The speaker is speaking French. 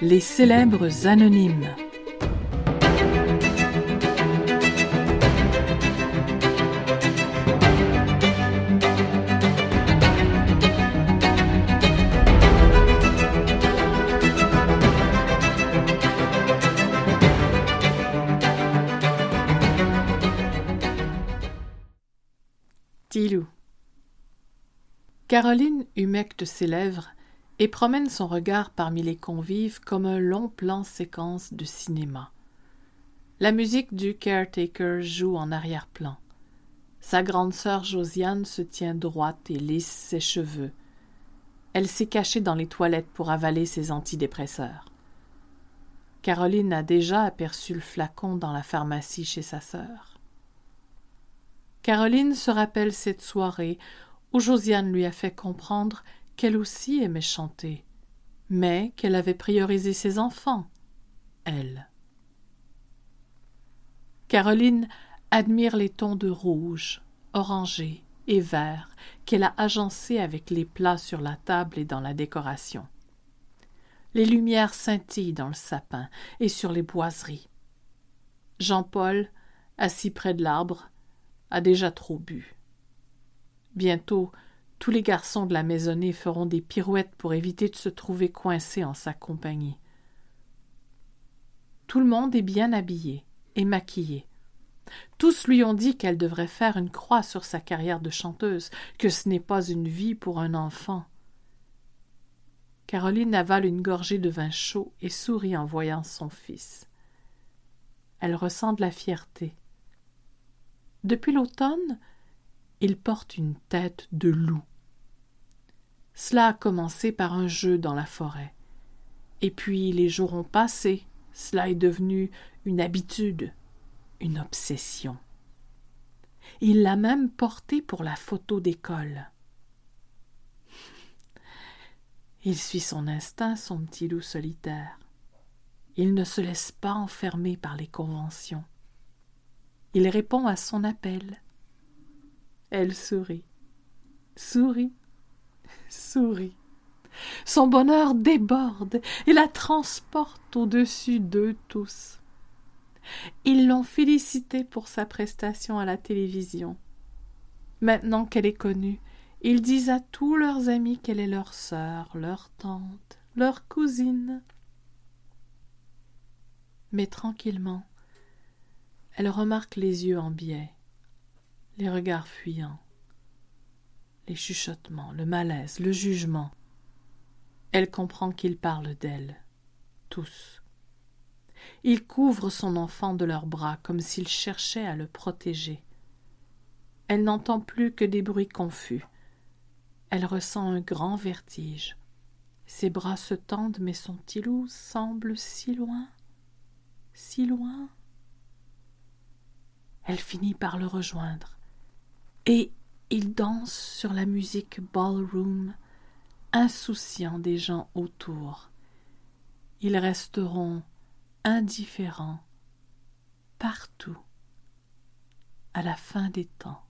Les célèbres anonymes. Caroline humecte ses lèvres et promène son regard parmi les convives comme un long plan séquence de cinéma. La musique du caretaker joue en arrière-plan. Sa grande sœur Josiane se tient droite et lisse ses cheveux. Elle s'est cachée dans les toilettes pour avaler ses antidépresseurs. Caroline a déjà aperçu le flacon dans la pharmacie chez sa sœur. Caroline se rappelle cette soirée où Josiane lui a fait comprendre qu'elle aussi aimait chanter, mais qu'elle avait priorisé ses enfants, elle. Caroline admire les tons de rouge, orangé et vert qu'elle a agencés avec les plats sur la table et dans la décoration. Les lumières scintillent dans le sapin et sur les boiseries. Jean-Paul, assis près de l'arbre, a déjà trop bu. Bientôt, tous les garçons de la maisonnée feront des pirouettes pour éviter de se trouver coincés en sa compagnie. Tout le monde est bien habillé et maquillé. Tous lui ont dit qu'elle devrait faire une croix sur sa carrière de chanteuse, que ce n'est pas une vie pour un enfant. Caroline avale une gorgée de vin chaud et sourit en voyant son fils. Elle ressent de la fierté. Depuis l'automne, il porte une tête de loup. Cela a commencé par un jeu dans la forêt. Et puis les jours ont passé, cela est devenu une habitude, une obsession. Il l'a même porté pour la photo d'école. Il suit son instinct, son petit loup solitaire. Il ne se laisse pas enfermer par les conventions. Il répond à son appel. Elle sourit, sourit, sourit. Son bonheur déborde et la transporte au-dessus d'eux tous. Ils l'ont félicitée pour sa prestation à la télévision. Maintenant qu'elle est connue, ils disent à tous leurs amis qu'elle est leur sœur, leur tante, leur cousine. Mais tranquillement, elle remarque les yeux en biais, les regards fuyants, les chuchotements, le malaise, le jugement. Elle comprend qu'ils parlent d'elle, tous. Ils couvrent son enfant de leurs bras comme s'ils cherchaient à le protéger. Elle n'entend plus que des bruits confus. Elle ressent un grand vertige. Ses bras se tendent, mais son petit loup semble si loin, si loin. Elle finit par le rejoindre. Et il danse sur la musique ballroom, insouciant des gens autour. Ils resteront indifférents partout à la fin des temps.